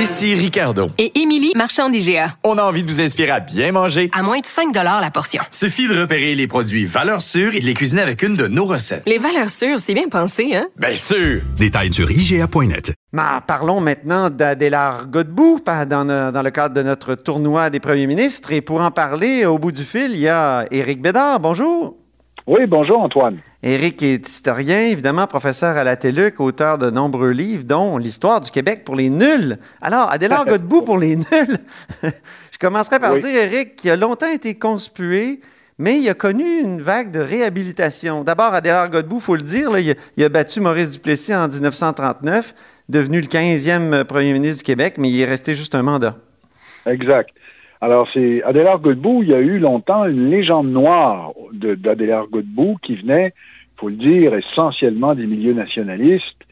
Ici Ricardo. Et Émilie, marchand d'IGA. On a envie de vous inspirer à bien manger. À moins de 5 la portion. Suffit de repérer les produits valeurs sûres et de les cuisiner avec une de nos recettes. Les valeurs sûres, c'est bien pensé, hein? Bien sûr! Détails sur IGA.net. Mais parlons maintenant d'Adélard Godbout dans, dans le cadre de notre tournoi des premiers ministres. Et pour en parler, au bout du fil, il y a Éric Bédard. Bonjour. Oui, bonjour Antoine. Éric est historien, évidemment, professeur à la TELUC, auteur de nombreux livres, dont L'histoire du Québec pour les nuls. Alors, Adélard Godbout pour les nuls. Je commencerai par dire, Éric, qui a longtemps été conspué, mais il a connu une vague de réhabilitation. D'abord, Adélard Godbout, il faut le dire, il, a, battu Maurice Duplessis en 1939, devenu le 15e premier ministre du Québec, mais il est resté juste un mandat. Exact. Alors, c'est Adélard Godbout, il y a eu longtemps une légende noire d'Adélard Godbout qui venait, il faut le dire, essentiellement des milieux nationalistes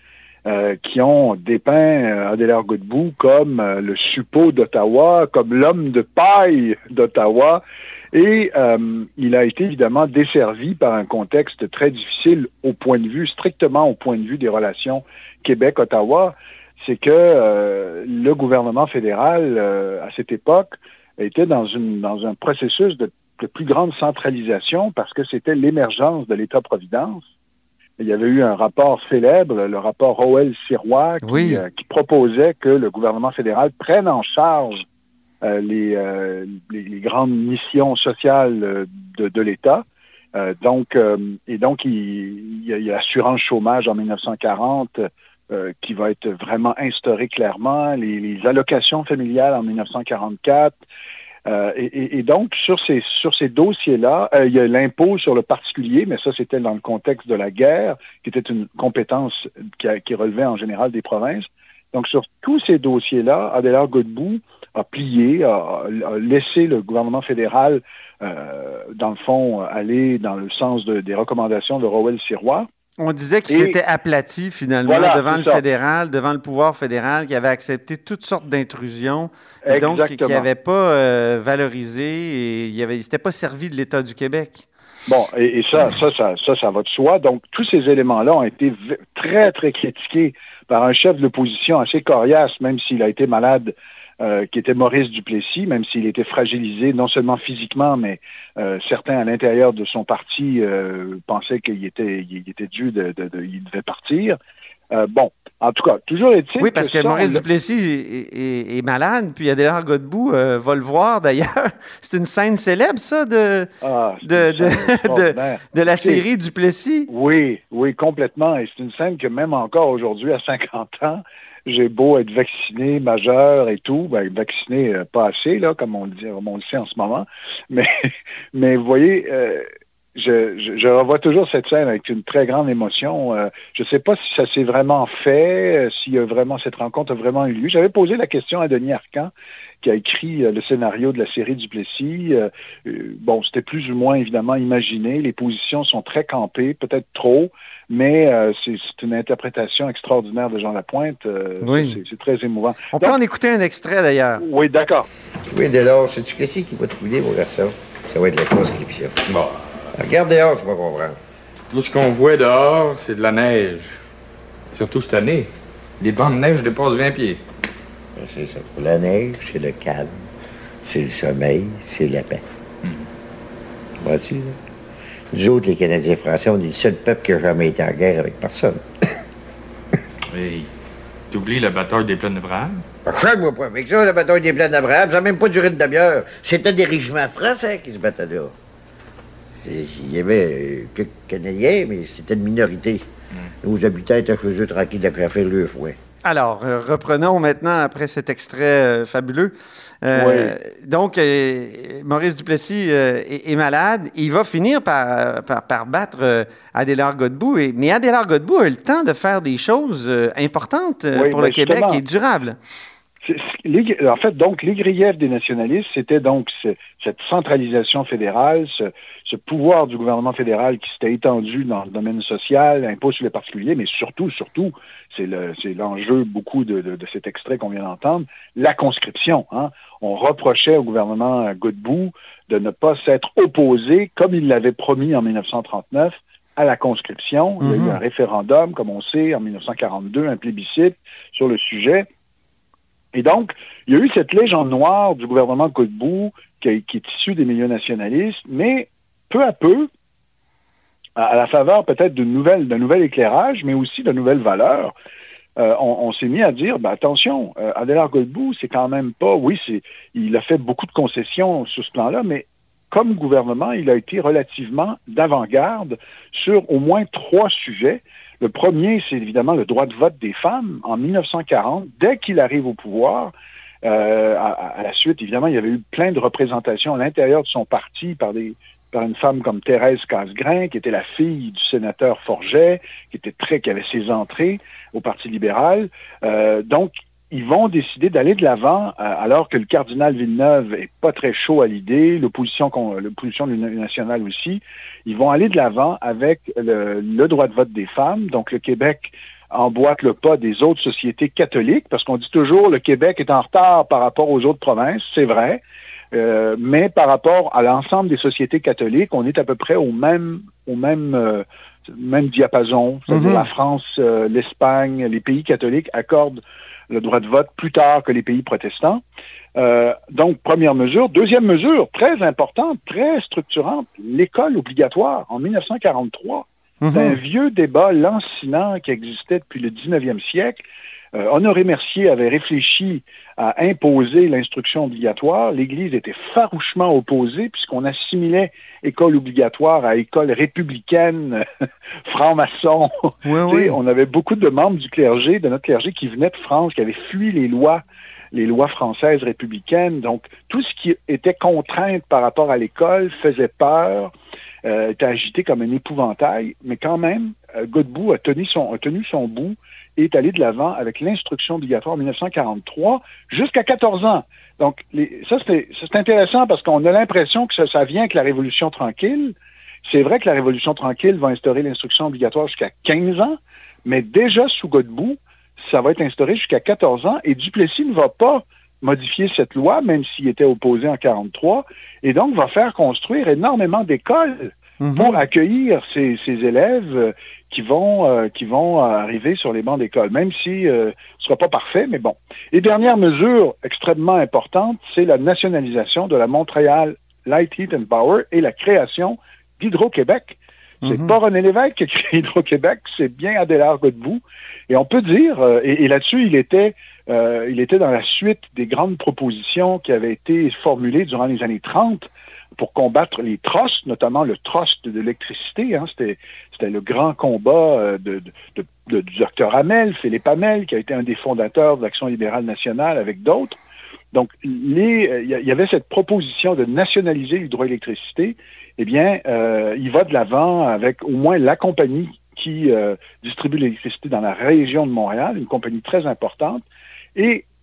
euh, qui ont dépeint euh, Adélard Godbout comme euh, le suppôt d'Ottawa, comme l'homme de paille d'Ottawa. Et il a été évidemment desservi par un contexte très difficile au point de vue, strictement au point de vue des relations Québec-Ottawa. C'est que le gouvernement fédéral, à cette époque, était dans, une, dans un processus de, plus grande centralisation parce que c'était l'émergence de l'État-providence. Il y avait eu un rapport célèbre, le rapport Rowell-Sirois, euh, qui, proposait que le gouvernement fédéral prenne en charge euh, euh, les, les, grandes missions sociales de, l'État. donc, et donc, il, y a, l'assurance chômage en 1940 qui va être vraiment instaurée clairement, les, les allocations familiales en 1944, euh, et, donc, sur ces, sur ces dossiers-là, euh, il y a l'impôt sur le particulier, mais ça, c'était dans le contexte de la guerre, qui était une compétence qui, relevait en général des provinces. Donc, sur tous ces dossiers-là, Adélard Godbout a plié, a, laissé le gouvernement fédéral, euh, dans le fond, aller dans le sens des recommandations de Rowell-Sirois. On disait qu'il s'était aplati finalement devant le fédéral, devant le pouvoir fédéral, qui avait accepté toutes sortes d'intrusions, et donc qui n'avait pas euh, valorisé et il ne s'était pas servi de l'État du Québec. Bon, et, ça, ça, ça, ça, ça va de soi. Donc, tous ces éléments-là ont été très, très critiqués par un chef de l'opposition assez coriace, même s'il a été malade euh, qui était Maurice Duplessis, même s'il était fragilisé non seulement physiquement, mais euh, certains à l'intérieur de son parti euh, pensaient qu'il était, il était dû, de, il devait partir. bon, en tout cas, toujours est-il. Oui, parce que, Maurice Duplessis est, malade, puis Adélard Godbout va le voir d'ailleurs. C'est une scène célèbre, ça, de, ah, de, de, la série Duplessis. Oui, oui, complètement. Et c'est une scène que même encore aujourd'hui, à 50 ans, j'ai beau être vacciné, majeur et tout, ben, vacciné euh, pas assez, là, comme on le, on sait en ce moment, mais, mais vous voyez, euh, je, revois toujours cette scène avec une très grande émotion. Euh, je ne sais pas si ça s'est vraiment fait, y a vraiment cette rencontre a vraiment eu lieu. J'avais posé la question à Denis Arcan, qui a écrit le scénario de la série du Plessis. bon, c'était plus ou moins évidemment imaginé. Les positions sont très campées, peut-être trop. Mais euh, c'est une interprétation extraordinaire de Jean Lapointe. Euh, oui. C'est très émouvant. On peut en écouter un extrait d'ailleurs. Oui, d'accord. Oui, dès lors, c'est-tu qui va te couler, mon garçon? Ça va être la conscription. Bon. Regarde dehors, tu vas comprendre. Tout ce qu'on voit dehors, c'est de la neige. Surtout cette année. Les bancs de neige dépassent 20 pieds. Ben, c'est ça. La neige, c'est le calme, c'est le sommeil, c'est la paix. Hmm. Vois-tu, là? Nous autres, les Canadiens français, on est le seul peuple qui n'a jamais été en guerre avec personne. oui. T'oublies la bataille des plaines d'Abraham? Change-moi pas avec ça, la bataille des plaines d'Abraham. Ça n'a même pas duré de demi-heure. C'était des régiments français qui se battaient là. Il y avait quelques Canadiens, mais c'était une minorité. Hmm. Nos habitants étaient chez eux tranquilles après faire le fouet. Alors, euh, reprenons maintenant, après cet extrait euh, fabuleux. Euh, donc, Maurice Duplessis est, malade. Il va finir par, par, battre Adélard Godbout. mais Adélard Godbout a le temps de faire des choses importantes pour le Québec et durables en fait, donc, les griefs des nationalistes, c'était donc cette centralisation fédérale, ce, pouvoir du gouvernement fédéral qui s'était étendu dans le domaine social, impôt sur les particuliers, mais surtout, surtout, c'est l'enjeu beaucoup de, cet extrait qu'on vient d'entendre, la conscription. Hein. On reprochait au gouvernement Godbout de ne pas s'être opposé, comme il l'avait promis en 1939, à la conscription. Il y a eu mm-hmm. un référendum, comme on sait, en 1942, un plébiscite sur le sujet. Et donc, il y a eu cette légende noire du gouvernement qui, qui est issue des milieux nationalistes, mais peu à peu, à, la faveur peut-être d'un nouvel éclairage, mais aussi de nouvelles valeurs, euh, on, s'est mis à dire, ben, attention, euh, Adélard Godbout, c'est quand même pas, oui, il a fait beaucoup de concessions sur ce plan-là, mais comme gouvernement, il a été relativement d'avant-garde sur au moins trois sujets. Le premier, c'est évidemment le droit de vote des femmes. En 1940, dès qu'il arrive au pouvoir, euh, à, la suite, évidemment, il y avait eu plein de représentations à l'intérieur de son parti par des, par une femme comme Thérèse Casgrain, qui était la fille du sénateur Forget, qui était très, qui avait ses entrées au Parti libéral. Euh, donc, ils vont décider d'aller de l'avant, euh, alors que le cardinal Villeneuve est pas très chaud à l'idée, l'opposition, nationale aussi. Ils vont aller de l'avant avec le, le, droit de vote des femmes. Donc, le Québec emboîte le pas des autres sociétés catholiques, parce qu'on dit toujours le Québec est en retard par rapport aux autres provinces, c'est vrai. Euh, mais par rapport à l'ensemble des sociétés catholiques, on est à peu près au même, au même, euh, même diapason. C'est-à-dire mhm. la France, euh, l'Espagne, les pays catholiques accordent le droit de vote plus tard que les pays protestants. donc, première mesure. Deuxième mesure, très importante, très structurante, l'école obligatoire en 1943. C'est un mhm. vieux débat lancinant qui existait depuis le 19e siècle euh, Honoré Mercier avait réfléchi à imposer l'instruction obligatoire. L'Église était farouchement opposée puisqu'on assimilait école obligatoire à école républicaine, franc-maçon. On avait beaucoup de membres du clergé, de notre clergé, qui venaient de France, qui avaient fui les lois les lois françaises républicaines. Donc, tout ce qui était contrainte par rapport à l'école faisait peur, euh, était agité comme un épouvantail, mais quand même, euh, Godbout a tenu son, a tenu son bout est allé de l'avant avec l'instruction obligatoire en 1943 jusqu'à 14 ans. Donc, ça, c'est intéressant parce qu'on a l'impression que ça, vient avec la Révolution tranquille. C'est vrai que la Révolution tranquille va instaurer l'instruction obligatoire jusqu'à 15 ans, mais déjà sous Godbout, ça va être instauré jusqu'à 14 ans et Duplessis ne va pas modifier cette loi, même s'il était opposé en 1943, et donc va faire construire énormément d'écoles Mhm. pour accueillir ces, élèves euh, qui vont, euh, qui vont arriver sur les bancs d'école, même si euh, ce ne sera pas parfait, mais bon. Et dernière mesure extrêmement importante, c'est la nationalisation de la Montréal Light Heat and Power et la création d'Hydro-Québec. C'est mhm. pas René Lévesque qui a créé Hydro-Québec, c'est bien Adélard Godbout. Et on peut dire, et, et là-dessus, il était, il était dans la suite des grandes propositions qui avaient été formulées durant les années 30 pour combattre les trusts, notamment le trust de l'électricité. Hein, c'était, le grand combat euh, du docteur Hamel, Philippe Hamel, qui a été un des fondateurs de l'Action libérale nationale avec d'autres. Donc, il y, avait cette proposition de nationaliser l'hydroélectricité. Eh bien, euh, il va de l'avant avec au moins la compagnie qui euh, distribue l'électricité dans la région de Montréal, une compagnie très importante.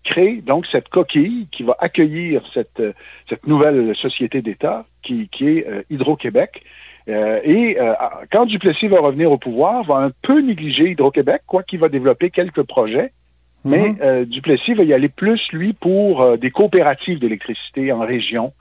Crée donc cette coquille qui va accueillir cette, euh, cette nouvelle société d'État qui, est euh, Hydro-Québec. Euh, et quand Duplessis va revenir au pouvoir, va un peu négliger Hydro-Québec, quoi qu'il va développer quelques projets. Mais mhm. Duplessis va y aller plus, lui, pour des coopératives d'électricité en région.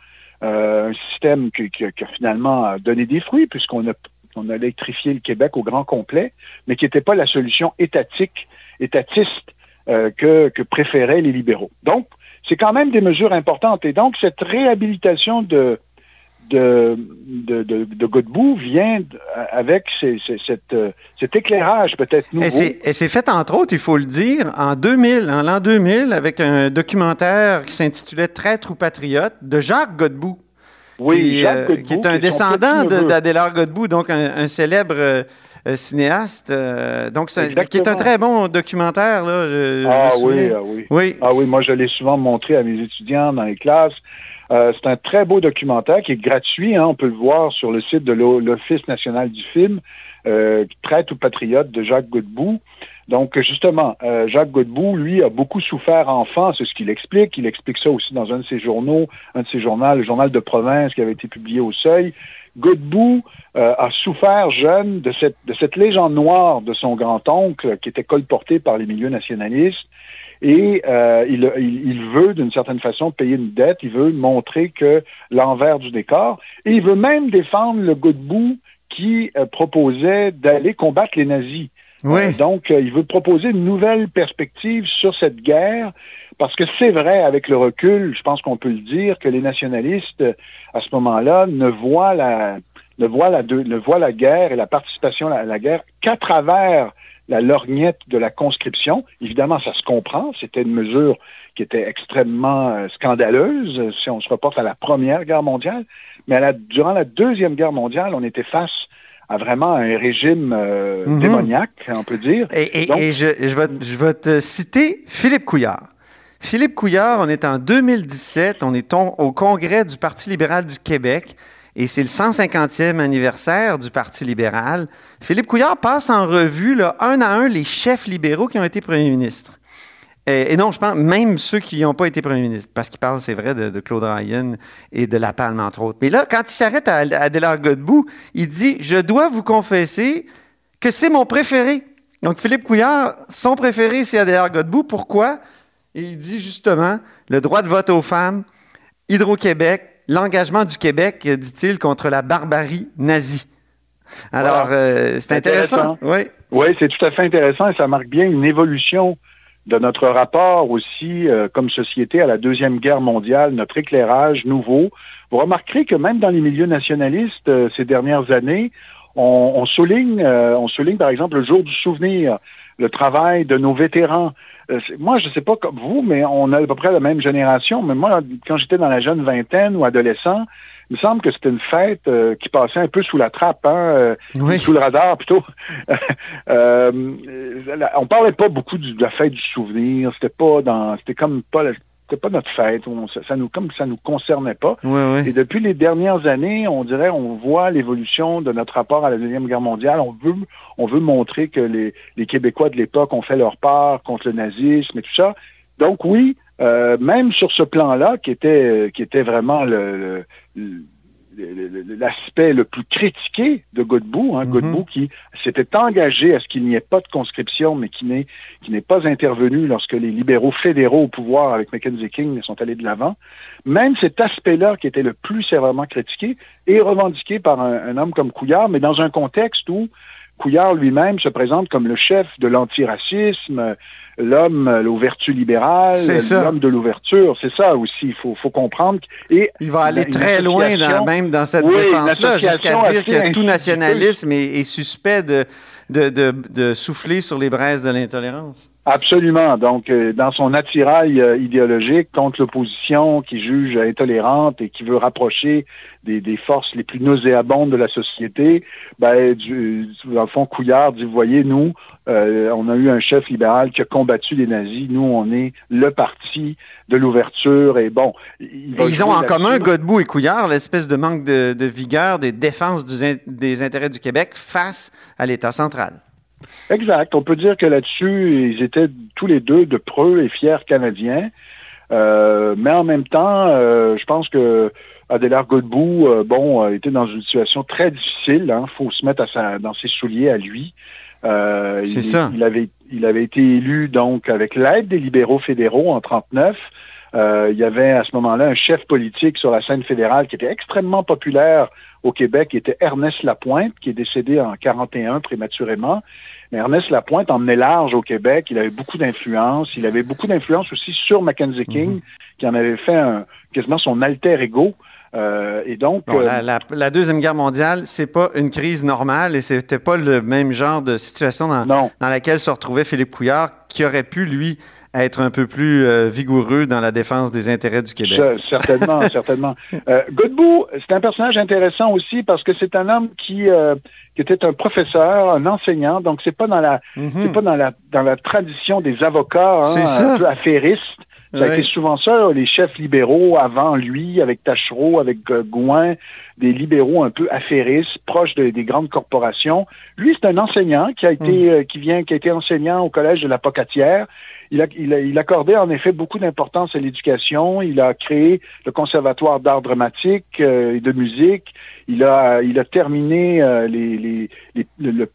un système qui, a finalement donné des fruits, puisqu'on a, on a électrifié le Québec au grand complet, mais qui n'était pas la solution étatique, étatiste euh, que, préféraient les libéraux. Donc, c'est quand même des mesures importantes. Et donc, cette réhabilitation de, de, de, Godbout vient avec euh, cet éclairage peut-être nouveau. Et c'est fait, entre autres, il faut le dire, en 2000, en l'an 2000, avec un documentaire qui s'intitulait Traître ou patriote de Jacques Godbout. Oui, qui, Jacques euh, Godbout, qui est un descendant d'Adélard Godbout, donc un, célèbre euh, cinéaste. Euh, donc, qui est un très bon documentaire. Là, ah, oui, ah oui, oui. Ah oui, moi, je l'ai souvent montré à mes étudiants dans les classes. Euh, c'est un très beau documentaire qui est gratuit. Hein, on peut le voir sur le site de l'Office national du film, euh, Traite ou patriote de Jacques Godbout. Donc, justement, Jacques Godbout, lui, a beaucoup souffert enfant, c'est ce qu'il explique. Il explique ça aussi dans un de ses journaux, un de ses journaux, le journal de province qui avait été publié au Seuil. Godbout euh, a souffert jeune de cette, de cette légende noire de son grand-oncle qui était colporté par les milieux nationalistes. Et euh, il, veut, d'une certaine façon, payer une dette. Il veut montrer que l'envers du décor. Et il veut même défendre le Godbout qui euh, proposait d'aller combattre les nazis. Donc, il veut proposer une nouvelle perspective sur cette guerre Parce que c'est vrai, avec le recul, je pense qu'on peut le dire, que les nationalistes, à ce moment-là, ne voient la, ne voient la, ne voient la guerre et la participation à la guerre qu'à travers la lorgnette de la conscription. Évidemment, ça se comprend. C'était une mesure qui était extrêmement euh, scandaleuse si on se reporte à la Première Guerre mondiale. Mais durant la Deuxième Guerre mondiale, on était face à vraiment un régime euh, mhm. démoniaque, on peut dire. Et, je, je, vais, te citer Philippe Couillard. Philippe Couillard, on est en 2017, on est au congrès du Parti libéral du Québec et c'est le 150e anniversaire du Parti libéral. Philippe Couillard passe en revue, là, un à un, les chefs libéraux qui ont été premiers ministres. Et, non, je pense même ceux qui n'ont pas été premiers ministres, parce qu'il parle, c'est vrai, de, Claude Ryan et de La Palme, entre autres. Mais là, quand il s'arrête à, à Godbout, il dit Je dois vous confesser que c'est mon préféré. Donc, Philippe Couillard, son préféré, c'est Adélard Godbout. Pourquoi? Et il dit justement le droit de vote aux femmes, Hydro-Québec, l'engagement du Québec, dit-il, contre la barbarie nazie. Alors, euh, c'est intéressant. Oui, oui c'est tout à fait intéressant et ça marque bien une évolution de notre rapport aussi euh, comme société à la Deuxième Guerre mondiale, notre éclairage nouveau. Vous remarquerez que même dans les milieux nationalistes euh, ces dernières années, on, souligne, on souligne par exemple le jour du souvenir, le travail de nos vétérans. moi, je ne sais pas comme vous, mais on a à peu près la même génération. Mais moi, quand j'étais dans la jeune vingtaine ou adolescent, il me semble que c'était une fête euh, qui passait un peu sous la trappe, hein, euh, sous le radar plutôt. euh, on parlait pas beaucoup de la fête du souvenir. C'était pas dans, c'était comme pas, c'était pas notre fête. ça, nous, comme ça nous concernait pas. Et depuis les dernières années, on dirait, on voit l'évolution de notre rapport à la deuxième guerre mondiale. On veut, on veut montrer que les, Québécois de l'époque ont fait leur part contre le nazisme et tout ça. Donc oui, euh, même sur ce plan-là, qui était, qui était vraiment le, l'aspect le plus critiqué de Godbout, hein, mm-hmm. qui s'était engagé à ce qu'il n'y ait pas de conscription, mais qui n'est, qui n'est pas intervenu lorsque les libéraux fédéraux au pouvoir avec Mackenzie King sont allés de l'avant. Même cet aspect-là qui était le plus sévèrement critiqué est revendiqué par un homme comme Couillard, mais dans un contexte où Couillard lui-même se présente comme le chef de l'antiracisme, l'homme aux vertus libérales, l'homme de l'ouverture. C'est ça aussi, il faut, comprendre. Et il va aller très loin même dans cette défense-là, jusqu'à dire que tout nationalisme est, suspect de, de souffler sur les braises de l'intolérance. Absolument. Donc, euh, dans son attirail euh, idéologique contre l'opposition qui juge intolérante et qui veut rapprocher des, forces les plus nauséabondes de la société, ben, du, dans le fond, Couillard dit, vous voyez, nous, euh, on a eu un chef libéral qui a combattu les nazis. Nous, on est le parti de l'ouverture. Et bon, ils ont en commun, Godbout et Couillard, l'espèce de manque de, vigueur des défenses des intérêts du Québec face à l'État central. Exact. On peut dire que là-dessus, ils étaient tous les deux de preux et fiers Canadiens. Euh, mais en même temps, euh, je pense que Adélard Godbout, euh, bon, était dans une situation très difficile. Il hein. faut se mettre dans ses souliers à lui. C'est ça. Il avait, il avait été élu donc avec l'aide des libéraux fédéraux en 1939. Il y avait à ce moment-là un chef politique sur la scène fédérale qui était extrêmement populaire au Québec, qui était Ernest Lapointe, qui est décédé en 41 prématurément. Ernest Lapointe emmenait large au Québec. Il avait beaucoup d'influence. Il avait beaucoup d'influence aussi sur Mackenzie King, mhm. qui en avait fait quasiment son alter ego. Euh, et donc, euh, la, Deuxième Guerre mondiale, c'est pas une crise normale et c'était pas le même genre de situation dans, dans, laquelle se retrouvait Philippe Couillard, qui aurait pu, lui, être un peu plus euh, vigoureux dans la défense des intérêts du Québec. certainement, certainement. Godbout, c'est un personnage intéressant aussi parce que c'est un homme qui qui était un professeur, un enseignant, donc c'est pas dans la mhm. pas dans la dans la tradition des avocats hein, un peu affairistes. Ça a été souvent ça, les chefs libéraux avant lui, avec Tachereau, avec euh, Gouin, des libéraux un peu affairistes, proches des grandes corporations. Lui, c'est un enseignant qui a été, mhm. euh, qui vient, qui a été enseignant au collège de la Pocatière. Il, accordait en effet beaucoup d'importance à l'éducation. Il a créé le Conservatoire d'art dramatique euh, et de musique. Il a, terminé euh, les,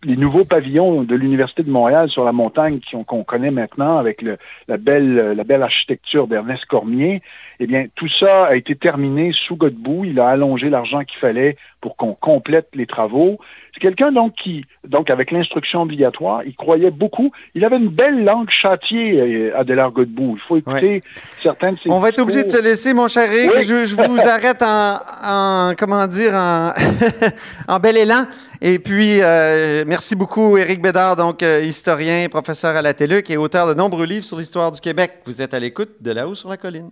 nouveaux pavillons de l'Université de Montréal sur la montagne qu'on connaît maintenant avec le, la, belle, la belle architecture d'Ernest Cormier. Eh bien, tout ça a été terminé sous Godbout. Il a allongé l'argent qu'il fallait pour qu'on complète les travaux. C'est quelqu'un donc qui, donc avec l'instruction obligatoire, il croyait beaucoup. Il avait une belle langue châtiée, euh, Adélard Godbout. Il faut écouter certains de ses On va être obligé de se laisser, mon cher Eric. Oui. Je, je vous arrête en, en- comment dire, en, en bel élan. Et puis, euh, merci beaucoup, Éric Bédard, donc euh, historien, professeur à la TELUC et auteur de nombreux livres sur l'histoire du Québec. Vous êtes à l'écoute de là-haut sur la colline.